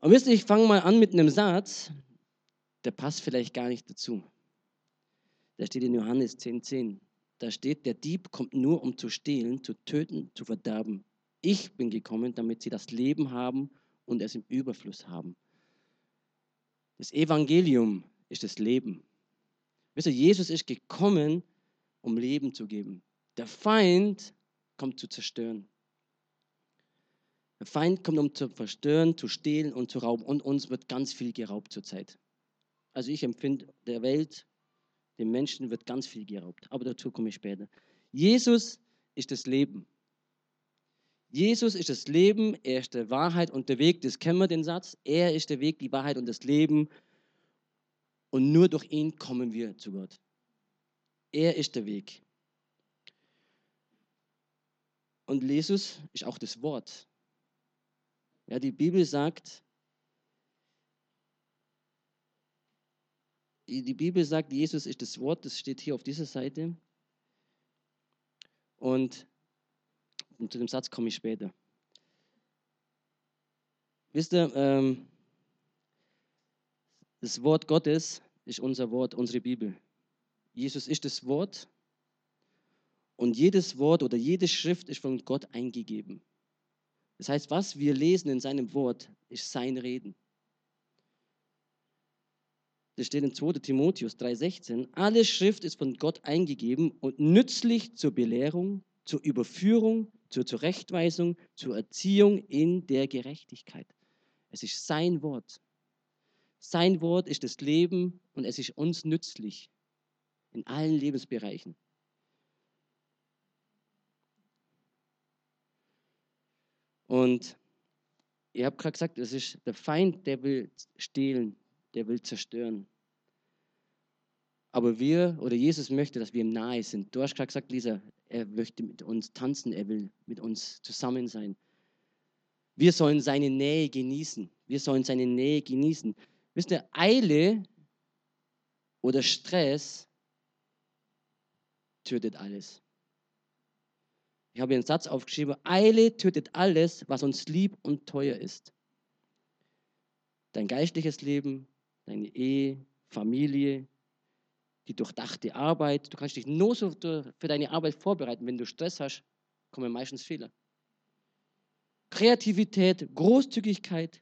Und wisst ihr, ich fange mal an mit einem Satz, der passt vielleicht gar nicht dazu. Der steht in Johannes 10,10. 10. Da steht, der Dieb kommt nur, um zu stehlen, zu töten, zu verderben. Ich bin gekommen, damit sie das Leben haben und es im Überfluss haben. Das Evangelium ist das Leben. Wisst ihr, Jesus ist gekommen, um Leben zu geben. Der Feind kommt zu zerstören. Der Feind kommt, um zu verstören, zu stehlen und zu rauben. Und uns wird ganz viel geraubt zurzeit. Also ich empfinde, der Welt, den Menschen wird ganz viel geraubt. Aber dazu komme ich später. Jesus ist das Leben. Jesus ist das Leben, er ist die Wahrheit und der Weg. Das kennen wir den Satz. Er ist der Weg, die Wahrheit und das Leben. Und nur durch ihn kommen wir zu Gott. Er ist der Weg. Und Jesus ist auch das Wort. Ja, die Bibel sagt, die Bibel sagt, Jesus ist das Wort, das steht hier auf dieser Seite. Und, und zu dem Satz komme ich später. Wisst ihr, ähm, das Wort Gottes ist unser Wort, unsere Bibel. Jesus ist das Wort und jedes Wort oder jede Schrift ist von Gott eingegeben. Das heißt, was wir lesen in seinem Wort, ist sein Reden. Das steht in 2 Timotheus 3,16. Alle Schrift ist von Gott eingegeben und nützlich zur Belehrung, zur Überführung, zur Zurechtweisung, zur Erziehung in der Gerechtigkeit. Es ist sein Wort. Sein Wort ist das Leben und es ist uns nützlich in allen Lebensbereichen. Und ihr habt gerade gesagt, es ist der Feind, der will stehlen, der will zerstören. Aber wir oder Jesus möchte, dass wir ihm nahe sind. Du hast gerade gesagt, Lisa, er möchte mit uns tanzen, er will mit uns zusammen sein. Wir sollen seine Nähe genießen. Wir sollen seine Nähe genießen. Wisst ihr, Eile oder Stress tötet alles. Ich habe einen Satz aufgeschrieben, Eile tötet alles, was uns lieb und teuer ist. Dein geistliches Leben, deine Ehe, Familie, die durchdachte Arbeit. Du kannst dich nur so für deine Arbeit vorbereiten. Wenn du Stress hast, kommen meistens Fehler. Kreativität, Großzügigkeit.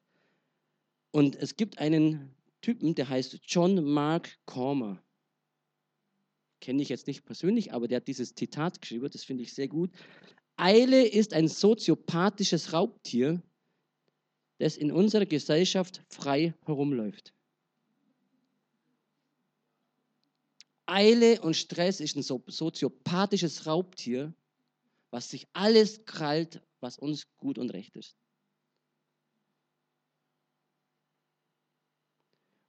Und es gibt einen Typen, der heißt John Mark Cormer kenne ich jetzt nicht persönlich, aber der hat dieses Zitat geschrieben, das finde ich sehr gut. Eile ist ein soziopathisches Raubtier, das in unserer Gesellschaft frei herumläuft. Eile und Stress ist ein soziopathisches Raubtier, was sich alles krallt, was uns gut und recht ist.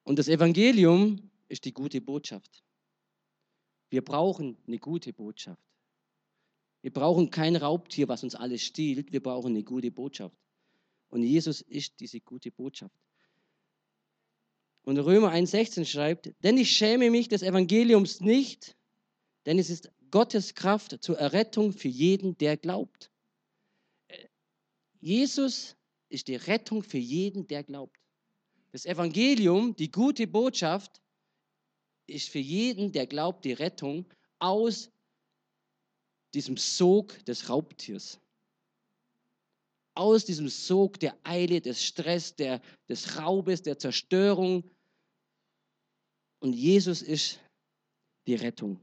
Und das Evangelium ist die gute Botschaft. Wir brauchen eine gute Botschaft. Wir brauchen kein Raubtier, was uns alles stiehlt. Wir brauchen eine gute Botschaft. Und Jesus ist diese gute Botschaft. Und Römer 1,16 schreibt, denn ich schäme mich des Evangeliums nicht, denn es ist Gottes Kraft zur Errettung für jeden, der glaubt. Jesus ist die Rettung für jeden, der glaubt. Das Evangelium, die gute Botschaft, ist für jeden, der glaubt, die Rettung aus diesem Sog des Raubtiers. Aus diesem Sog der Eile, des Stress, der, des Raubes, der Zerstörung. Und Jesus ist die Rettung.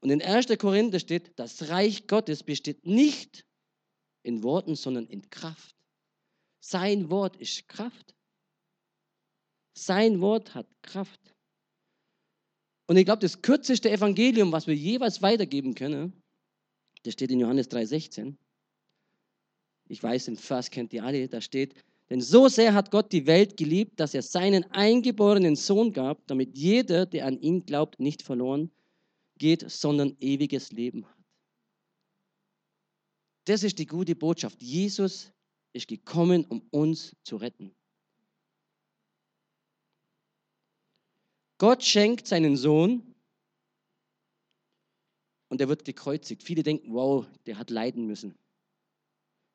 Und in 1. Korinther steht, das Reich Gottes besteht nicht in Worten, sondern in Kraft. Sein Wort ist Kraft. Sein Wort hat Kraft. Und ich glaube, das kürzeste Evangelium, was wir jeweils weitergeben können, das steht in Johannes 3,16. Ich weiß, den Vers kennt ihr alle, da steht, denn so sehr hat Gott die Welt geliebt, dass er seinen eingeborenen Sohn gab, damit jeder, der an ihn glaubt, nicht verloren geht, sondern ewiges Leben hat. Das ist die gute Botschaft. Jesus ist gekommen, um uns zu retten. Gott schenkt seinen Sohn und er wird gekreuzigt. Viele denken, wow, der hat leiden müssen.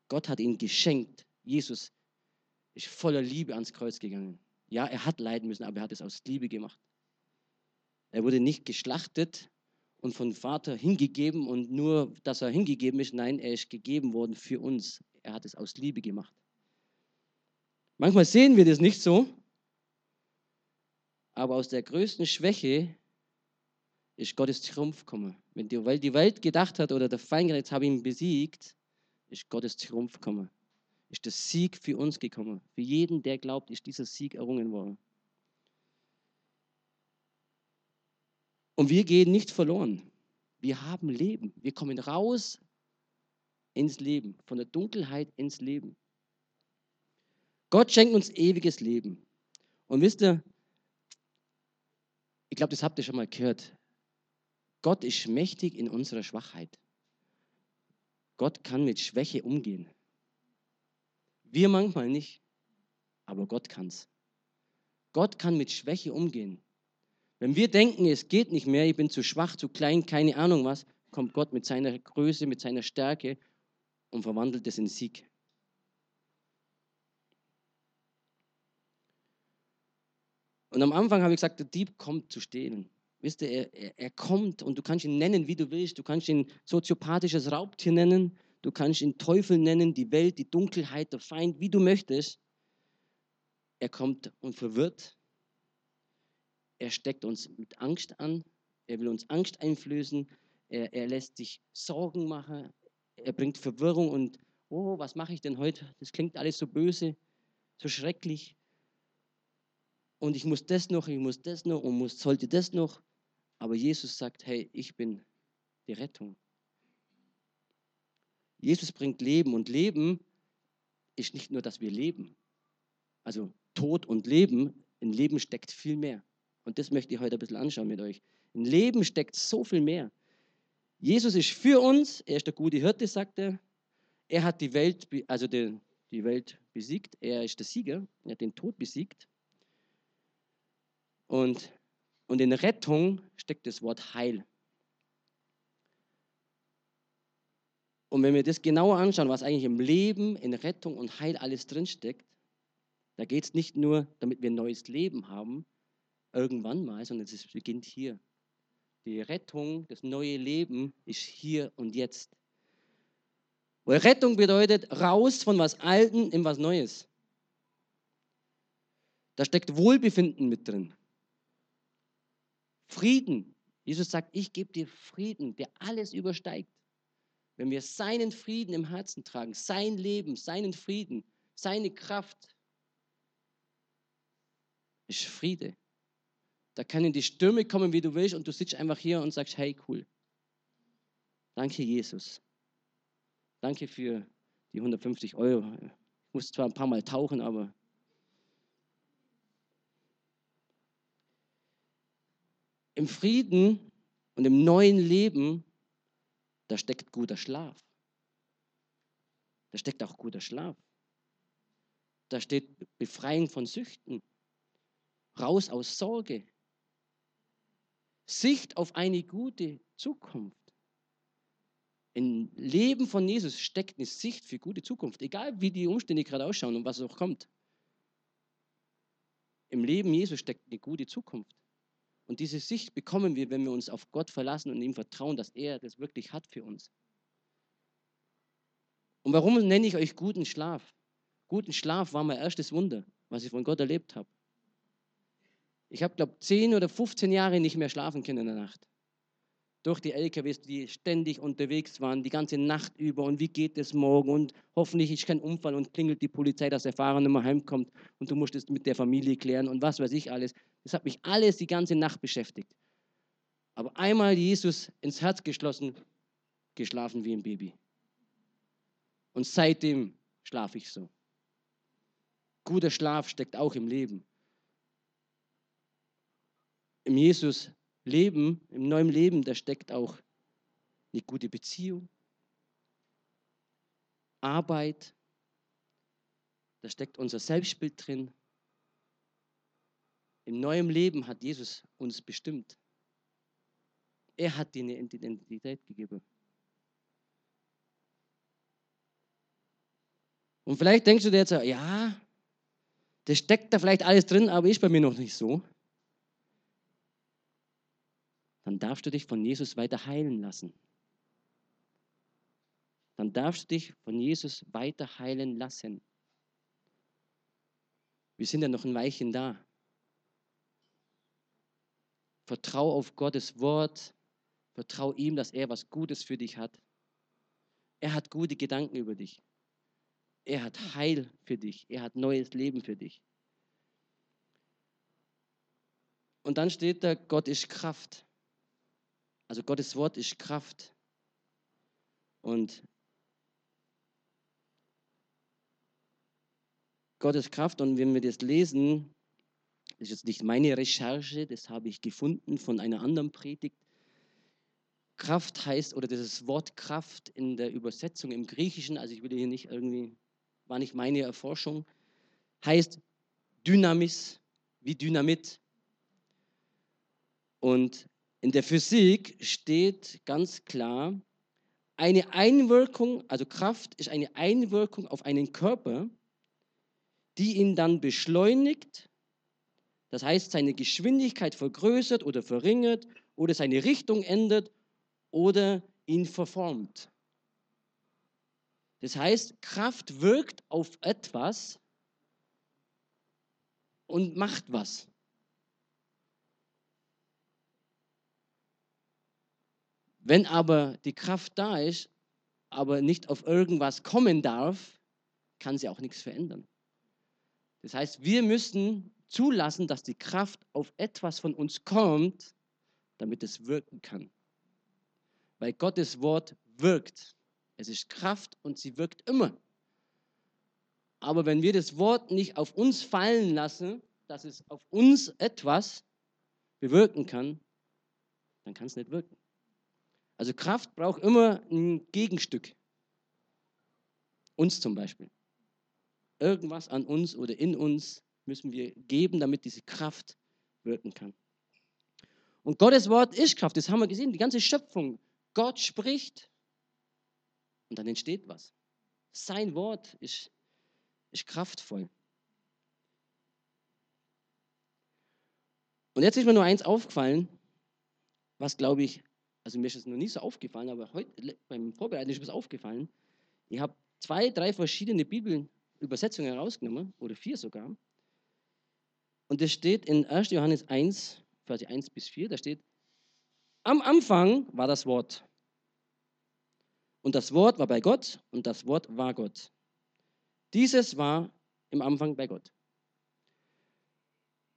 Gott hat ihn geschenkt. Jesus ist voller Liebe ans Kreuz gegangen. Ja, er hat leiden müssen, aber er hat es aus Liebe gemacht. Er wurde nicht geschlachtet und von Vater hingegeben und nur, dass er hingegeben ist. Nein, er ist gegeben worden für uns. Er hat es aus Liebe gemacht. Manchmal sehen wir das nicht so, aber aus der größten Schwäche ist Gottes Triumph gekommen. Wenn die, weil die Welt gedacht hat oder der Feind jetzt habe ihn besiegt, ist Gottes Triumph gekommen. Ist der Sieg für uns gekommen. Für jeden, der glaubt, ist dieser Sieg errungen worden. Und wir gehen nicht verloren. Wir haben Leben. Wir kommen raus ins Leben, von der Dunkelheit ins Leben. Gott schenkt uns ewiges Leben. Und wisst ihr, ich glaube, das habt ihr schon mal gehört. Gott ist mächtig in unserer Schwachheit. Gott kann mit Schwäche umgehen. Wir manchmal nicht, aber Gott kann es. Gott kann mit Schwäche umgehen. Wenn wir denken, es geht nicht mehr, ich bin zu schwach, zu klein, keine Ahnung was, kommt Gott mit seiner Größe, mit seiner Stärke und verwandelt es in Sieg. Und am Anfang habe ich gesagt, der Dieb kommt zu stehlen. Wisst ihr, er, er, kommt und du kannst ihn nennen, wie du willst. Du kannst ihn soziopathisches Raubtier nennen, du kannst ihn Teufel nennen, die Welt, die Dunkelheit, der Feind, wie du möchtest. Er kommt und verwirrt. Er steckt uns mit Angst an. Er will uns Angst einflößen. Er, er lässt sich Sorgen machen. Er bringt Verwirrung und, oh, was mache ich denn heute? Das klingt alles so böse, so schrecklich und ich muss das noch, ich muss das noch und muss, sollte das noch. Aber Jesus sagt, hey, ich bin die Rettung. Jesus bringt Leben und Leben ist nicht nur, dass wir leben. Also Tod und Leben, in Leben steckt viel mehr. Und das möchte ich heute ein bisschen anschauen mit euch. In Leben steckt so viel mehr. Jesus ist für uns, er ist der gute Hirte, sagt er. Er hat die Welt, also die, die Welt besiegt, er ist der Sieger, er hat den Tod besiegt. Und, und in Rettung steckt das Wort Heil. Und wenn wir das genauer anschauen, was eigentlich im Leben, in Rettung und Heil alles drinsteckt, da geht es nicht nur, damit wir ein neues Leben haben, irgendwann mal, sondern es beginnt hier. Die Rettung, das neue Leben ist hier und jetzt. Weil Rettung bedeutet raus von was Alten in was Neues. Da steckt Wohlbefinden mit drin. Frieden. Jesus sagt, ich gebe dir Frieden, der alles übersteigt. Wenn wir seinen Frieden im Herzen tragen, sein Leben, seinen Frieden, seine Kraft, ist Friede. Da können die Stürme kommen, wie du willst, und du sitzt einfach hier und sagst, hey, cool. Danke, Jesus. Danke für die 150 Euro. Ich muss zwar ein paar Mal tauchen, aber im Frieden und im neuen Leben, da steckt guter Schlaf. Da steckt auch guter Schlaf. Da steht Befreiung von Süchten, raus aus Sorge, Sicht auf eine gute Zukunft. Im Leben von Jesus steckt eine Sicht für gute Zukunft, egal wie die Umstände gerade ausschauen und was auch kommt. Im Leben Jesus steckt eine gute Zukunft. Und diese Sicht bekommen wir, wenn wir uns auf Gott verlassen und ihm vertrauen, dass er das wirklich hat für uns. Und warum nenne ich euch guten Schlaf? Guten Schlaf war mein erstes Wunder, was ich von Gott erlebt habe. Ich habe, glaube ich, 10 oder 15 Jahre nicht mehr schlafen können in der Nacht durch die LKWs, die ständig unterwegs waren, die ganze Nacht über und wie geht es morgen und hoffentlich ist kein Unfall und klingelt die Polizei, dass der Fahrer nicht mehr heimkommt und du musst es mit der Familie klären und was weiß ich alles. Das hat mich alles die ganze Nacht beschäftigt. Aber einmal Jesus ins Herz geschlossen, geschlafen wie ein Baby. Und seitdem schlafe ich so. Guter Schlaf steckt auch im Leben. Im Jesus Leben, im neuen Leben, da steckt auch eine gute Beziehung, Arbeit, da steckt unser Selbstbild drin. Im neuen Leben hat Jesus uns bestimmt. Er hat dir eine Identität gegeben. Und vielleicht denkst du dir jetzt, ja, Das steckt da vielleicht alles drin, aber ist bei mir noch nicht so. Dann darfst du dich von Jesus weiter heilen lassen. Dann darfst du dich von Jesus weiter heilen lassen. Wir sind ja noch ein Weilchen da. Vertrau auf Gottes Wort. Vertrau ihm, dass er was Gutes für dich hat. Er hat gute Gedanken über dich. Er hat Heil für dich. Er hat neues Leben für dich. Und dann steht da, Gott ist Kraft. Also Gottes Wort ist Kraft. Und Gottes Kraft, und wenn wir das lesen, das ist jetzt nicht meine Recherche, das habe ich gefunden von einer anderen Predigt. Kraft heißt, oder dieses Wort Kraft in der Übersetzung im Griechischen, also ich will hier nicht irgendwie, war nicht meine Erforschung, heißt Dynamis, wie Dynamit. Und in der Physik steht ganz klar, eine Einwirkung, also Kraft ist eine Einwirkung auf einen Körper, die ihn dann beschleunigt, das heißt seine Geschwindigkeit vergrößert oder verringert oder seine Richtung ändert oder ihn verformt. Das heißt, Kraft wirkt auf etwas und macht was. Wenn aber die Kraft da ist, aber nicht auf irgendwas kommen darf, kann sie auch nichts verändern. Das heißt, wir müssen zulassen, dass die Kraft auf etwas von uns kommt, damit es wirken kann. Weil Gottes Wort wirkt. Es ist Kraft und sie wirkt immer. Aber wenn wir das Wort nicht auf uns fallen lassen, dass es auf uns etwas bewirken kann, dann kann es nicht wirken. Also Kraft braucht immer ein Gegenstück. Uns zum Beispiel. Irgendwas an uns oder in uns müssen wir geben, damit diese Kraft wirken kann. Und Gottes Wort ist Kraft, das haben wir gesehen, die ganze Schöpfung. Gott spricht und dann entsteht was. Sein Wort ist, ist kraftvoll. Und jetzt ist mir nur eins aufgefallen, was glaube ich, also mir ist es noch nie so aufgefallen, aber heute beim Vorbereiten ist mir das aufgefallen. Ich habe zwei, drei verschiedene Bibeln Übersetzungen herausgenommen, oder vier sogar. Und das steht in 1. Johannes 1, Vers 1 bis 4, da steht, am Anfang war das Wort. Und das Wort war bei Gott und das Wort war Gott. Dieses war im Anfang bei Gott.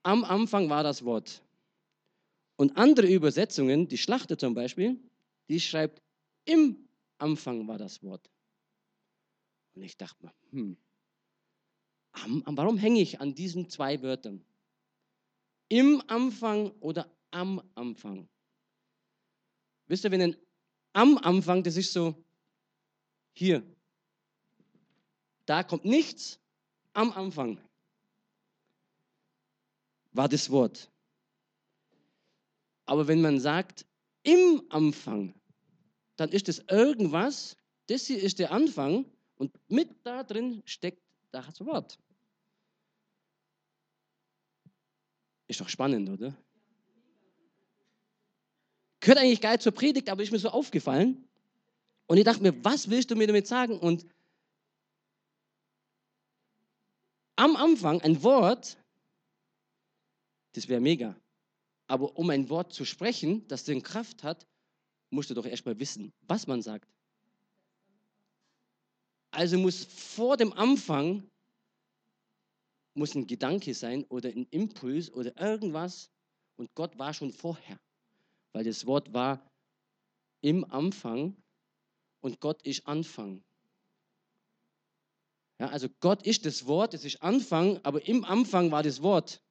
Am Anfang war das Wort. Und andere Übersetzungen, die Schlachter zum Beispiel, die schreibt, im Anfang war das Wort. Und ich dachte mir, hm, warum hänge ich an diesen zwei Wörtern? Im Anfang oder am Anfang? Wisst ihr, wenn ein am Anfang, das ist so hier. Da kommt nichts am Anfang. War das Wort. Aber wenn man sagt im Anfang, dann ist es irgendwas, das hier ist der Anfang und mit da drin steckt das Wort. Ist doch spannend, oder? Gehört eigentlich geil zur Predigt, aber ist mir so aufgefallen. Und ich dachte mir, was willst du mir damit sagen? Und am Anfang ein Wort, das wäre mega. Aber um ein Wort zu sprechen, das den Kraft hat, musst du doch erstmal wissen, was man sagt. Also muss vor dem Anfang muss ein Gedanke sein oder ein Impuls oder irgendwas. Und Gott war schon vorher, weil das Wort war im Anfang und Gott ist Anfang. Ja, also Gott ist das Wort, es ist Anfang, aber im Anfang war das Wort.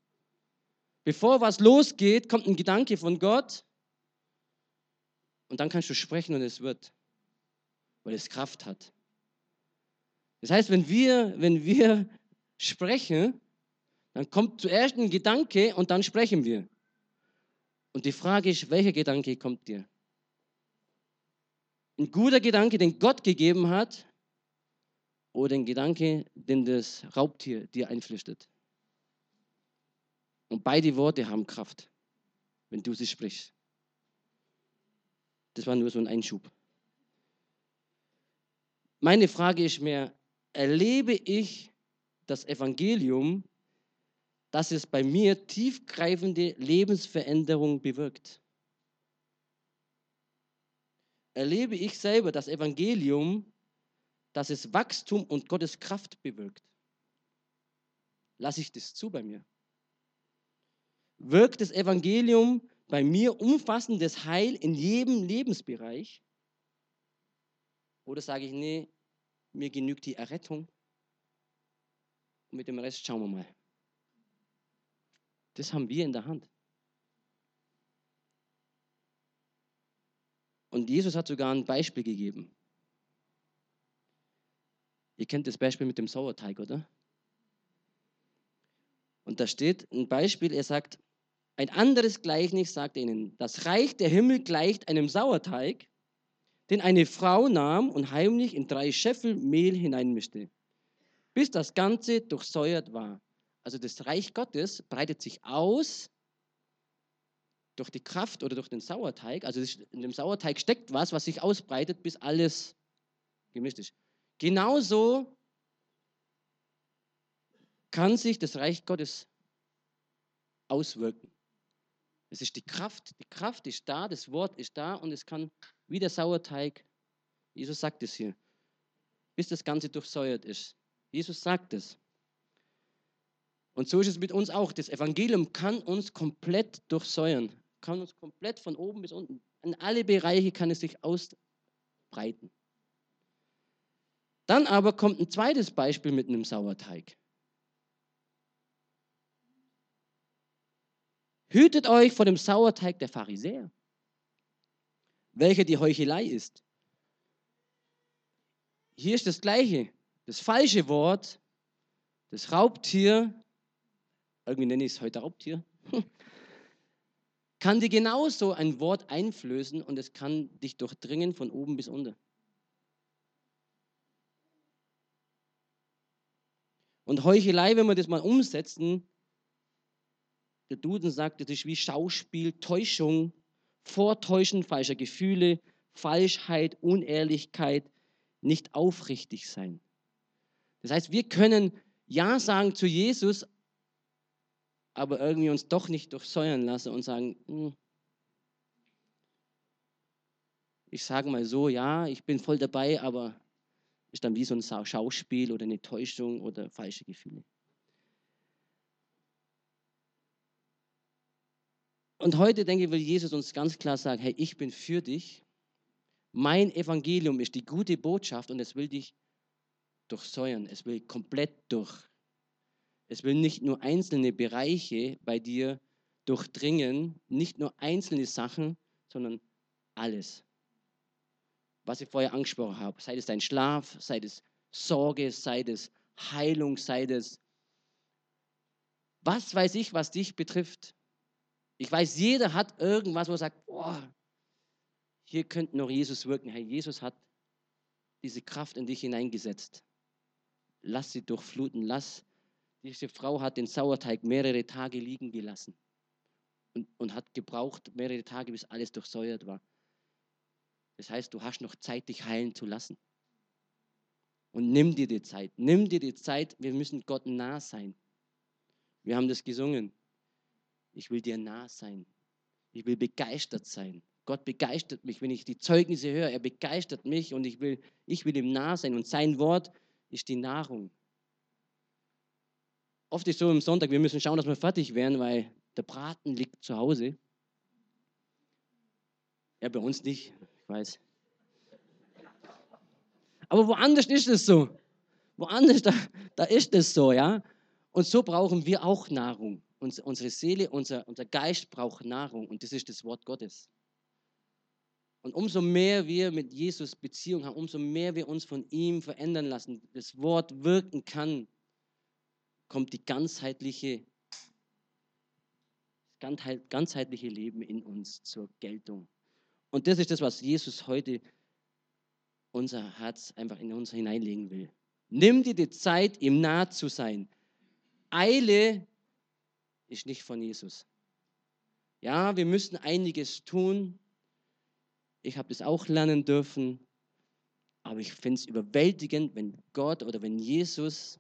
Bevor was losgeht, kommt ein Gedanke von Gott und dann kannst du sprechen und es wird, weil es Kraft hat. Das heißt, wenn wir, wenn wir sprechen, dann kommt zuerst ein Gedanke und dann sprechen wir. Und die Frage ist, welcher Gedanke kommt dir? Ein guter Gedanke, den Gott gegeben hat, oder ein Gedanke, den das Raubtier dir einflüstert? Und beide Worte haben Kraft, wenn du sie sprichst. Das war nur so ein Einschub. Meine Frage ist mir, erlebe ich das Evangelium, dass es bei mir tiefgreifende Lebensveränderung bewirkt? Erlebe ich selber das Evangelium, dass es Wachstum und Gottes Kraft bewirkt? Lasse ich das zu bei mir? Wirkt das Evangelium bei mir umfassendes Heil in jedem Lebensbereich? Oder sage ich, nee, mir genügt die Errettung und mit dem Rest schauen wir mal. Das haben wir in der Hand. Und Jesus hat sogar ein Beispiel gegeben. Ihr kennt das Beispiel mit dem Sauerteig, oder? Und da steht ein Beispiel, er sagt, ein anderes Gleichnis sagt ihnen, das Reich der Himmel gleicht einem Sauerteig, den eine Frau nahm und heimlich in drei Scheffel Mehl hineinmischte, bis das Ganze durchsäuert war. Also das Reich Gottes breitet sich aus durch die Kraft oder durch den Sauerteig. Also in dem Sauerteig steckt was, was sich ausbreitet, bis alles gemischt ist. Genauso kann sich das Reich Gottes auswirken. Es ist die Kraft. Die Kraft ist da, das Wort ist da und es kann wie der Sauerteig, Jesus sagt es hier, bis das Ganze durchsäuert ist. Jesus sagt es. Und so ist es mit uns auch. Das Evangelium kann uns komplett durchsäuern, kann uns komplett von oben bis unten, in alle Bereiche kann es sich ausbreiten. Dann aber kommt ein zweites Beispiel mit einem Sauerteig. Hütet euch vor dem Sauerteig der Pharisäer, welcher die Heuchelei ist. Hier ist das Gleiche, das falsche Wort, das Raubtier, irgendwie nenne ich es heute Raubtier, kann dir genauso ein Wort einflößen und es kann dich durchdringen von oben bis unten. Und Heuchelei, wenn wir das mal umsetzen, der Duden sagt, das ist wie Schauspiel, Täuschung, Vortäuschen falscher Gefühle, Falschheit, Unehrlichkeit, nicht aufrichtig sein. Das heißt, wir können Ja sagen zu Jesus, aber irgendwie uns doch nicht durchsäuern lassen und sagen, hm, ich sage mal so, ja, ich bin voll dabei, aber ist dann wie so ein Schauspiel oder eine Täuschung oder falsche Gefühle. Und heute, denke ich, will Jesus uns ganz klar sagen, hey, ich bin für dich. Mein Evangelium ist die gute Botschaft und es will dich durchsäuern. Es will komplett durch. Es will nicht nur einzelne Bereiche bei dir durchdringen, nicht nur einzelne Sachen, sondern alles. Was ich vorher angesprochen habe, sei es dein Schlaf, sei es Sorge, sei es Heilung, sei es was weiß ich, was dich betrifft. Ich weiß, jeder hat irgendwas, wo er sagt, boah, hier könnte noch Jesus wirken. Hey, Jesus hat diese Kraft in dich hineingesetzt. Lass sie durchfluten. Lass, diese Frau hat den Sauerteig mehrere Tage liegen gelassen und, und hat gebraucht mehrere Tage, bis alles durchsäuert war. Das heißt, du hast noch Zeit, dich heilen zu lassen. Und nimm dir die Zeit. Nimm dir die Zeit. Wir müssen Gott nah sein. Wir haben das gesungen. Ich will dir nah sein. Ich will begeistert sein. Gott begeistert mich, wenn ich die Zeugnisse höre. Er begeistert mich und ich will, ich will ihm nah sein. Und sein Wort ist die Nahrung. Oft ist so am Sonntag, wir müssen schauen, dass wir fertig werden, weil der Braten liegt zu Hause. Ja, bei uns nicht, ich weiß. Aber woanders ist es so. Woanders, da, da ist es so, ja. Und so brauchen wir auch Nahrung unsere Seele, unser, unser Geist braucht Nahrung und das ist das Wort Gottes. Und umso mehr wir mit Jesus Beziehung haben, umso mehr wir uns von ihm verändern lassen, das Wort wirken kann, kommt die ganzheitliche, ganzheitliche Leben in uns zur Geltung. Und das ist das, was Jesus heute unser Herz einfach in uns hineinlegen will. Nimm dir die Zeit, ihm nah zu sein. Eile ist nicht von Jesus. Ja, wir müssen einiges tun. Ich habe das auch lernen dürfen. Aber ich finde es überwältigend, wenn Gott oder wenn Jesus,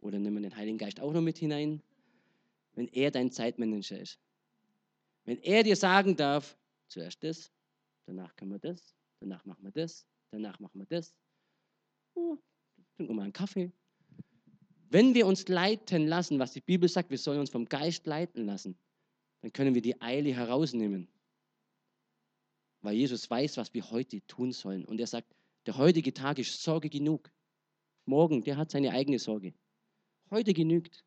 oder nehmen wir den Heiligen Geist auch noch mit hinein, wenn er dein Zeitmanager ist. Wenn er dir sagen darf, zuerst das, danach können wir das, danach machen wir das, danach machen wir das. Oh, trinken wir mal einen Kaffee. Wenn wir uns leiten lassen, was die Bibel sagt, wir sollen uns vom Geist leiten lassen, dann können wir die Eile herausnehmen. Weil Jesus weiß, was wir heute tun sollen. Und er sagt, der heutige Tag ist Sorge genug. Morgen, der hat seine eigene Sorge. Heute genügt.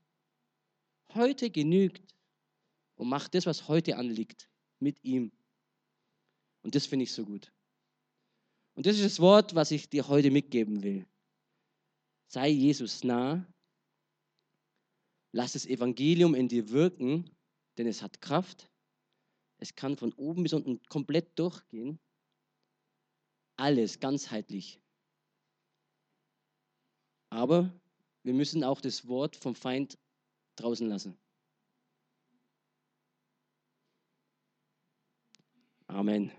Heute genügt. Und mach das, was heute anliegt, mit ihm. Und das finde ich so gut. Und das ist das Wort, was ich dir heute mitgeben will. Sei Jesus nah. Lass das Evangelium in dir wirken, denn es hat Kraft. Es kann von oben bis unten komplett durchgehen. Alles ganzheitlich. Aber wir müssen auch das Wort vom Feind draußen lassen. Amen.